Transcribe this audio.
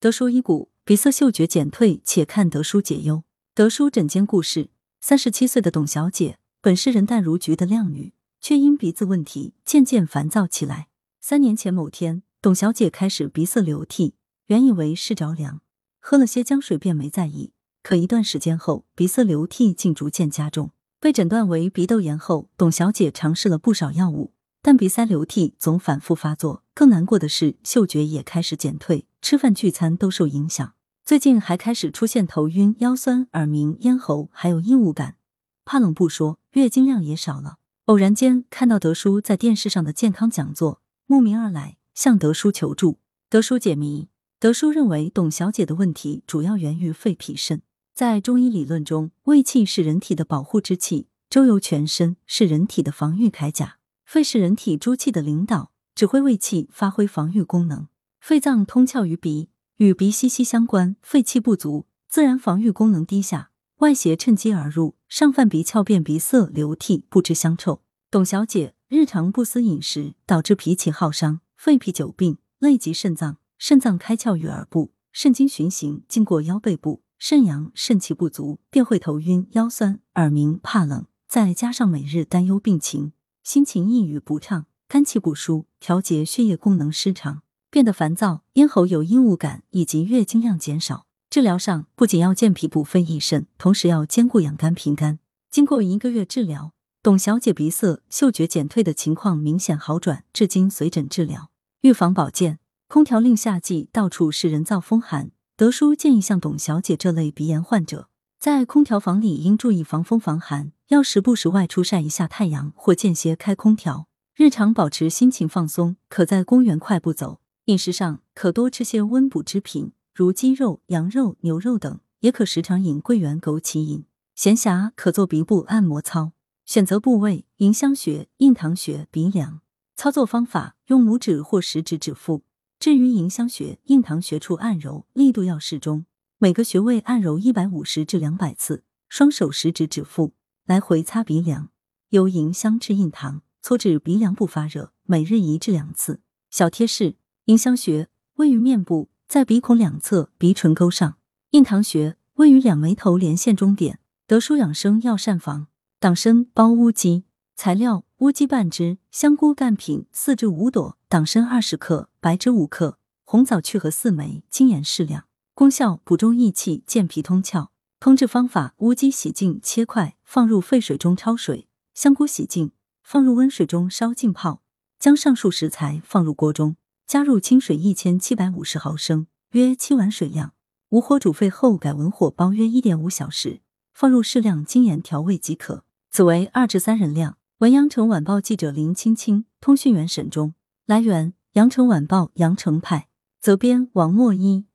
德叔医骨，鼻塞嗅觉减退，且看德叔解忧。德叔诊间故事：三十七岁的董小姐，本是人淡如菊的靓女，却因鼻子问题渐渐烦躁起来。三年前某天，董小姐开始鼻塞流涕，原以为是着凉，喝了些姜水便没在意。可一段时间后，鼻塞流涕竟逐渐加重，被诊断为鼻窦炎后，董小姐尝试了不少药物，但鼻塞流涕总反复发作。更难过的是，嗅觉也开始减退。吃饭聚餐都受影响，最近还开始出现头晕、腰酸、耳鸣、咽喉，还有异物感。怕冷不说，月经量也少了。偶然间看到德叔在电视上的健康讲座，慕名而来，向德叔求助。德叔解谜。德叔认为董小姐的问题主要源于肺脾肾。在中医理论中，胃气是人体的保护之气，周游全身，是人体的防御铠甲。肺是人体诸气的领导，指挥胃气发挥防御功能。肺脏通窍于鼻，与鼻息息相关。肺气不足，自然防御功能低下，外邪趁机而入，上犯鼻窍，便鼻塞、流涕、不知香臭。董小姐日常不思饮食，导致脾气耗伤，肺脾久病，累及肾脏，肾脏开窍于耳部，肾经循行经过腰背部，肾阳肾气不足，便会头晕、腰酸、耳鸣、怕冷，再加上每日担忧病情，心情抑郁不畅，肝气不舒，调节血液功能失常。变得烦躁，咽喉有异物感，以及月经量减少。治疗上不仅要健脾补肺益肾，同时要兼顾养肝平肝。经过一个月治疗，董小姐鼻塞、嗅觉减退的情况明显好转，至今随诊治疗。预防保健，空调令夏季到处是人造风寒，德叔建议像董小姐这类鼻炎患者，在空调房里应注意防风防寒，要时不时外出晒一下太阳，或间歇开空调。日常保持心情放松，可在公园快步走。饮食上可多吃些温补之品，如鸡肉、羊肉、牛肉等，也可时常饮桂圆、枸杞饮。闲暇可做鼻部按摩操，选择部位：迎香穴、印堂穴、鼻梁。操作方法：用拇指或食指指腹，置于迎香穴、印堂穴处按揉，力度要适中，每个穴位按揉一百五十至两百次。双手食指指腹，来回擦鼻梁，由迎香至印堂，搓至鼻梁部发热，每日一至两次。小贴士。迎香穴位于面部，在鼻孔两侧鼻唇沟上；印堂穴位于两眉头连线中点。德舒养生药膳房：党参包乌鸡，材料乌鸡半只，香菇干品四至五朵，党参二十克，白芷五克，红枣去核四枚，精盐适量。功效补中益气，健脾通窍。烹制方法：乌鸡洗净切块，放入沸水中焯水；香菇洗净，放入温水中烧浸泡。将上述食材放入锅中。加入清水一千七百五十毫升，约七碗水量，无火煮沸后改文火煲约一点五小时，放入适量精盐调味即可。此为二至三人量。文阳城晚报记者林青青，通讯员沈忠。来源：阳城晚报阳城派，责编王墨一。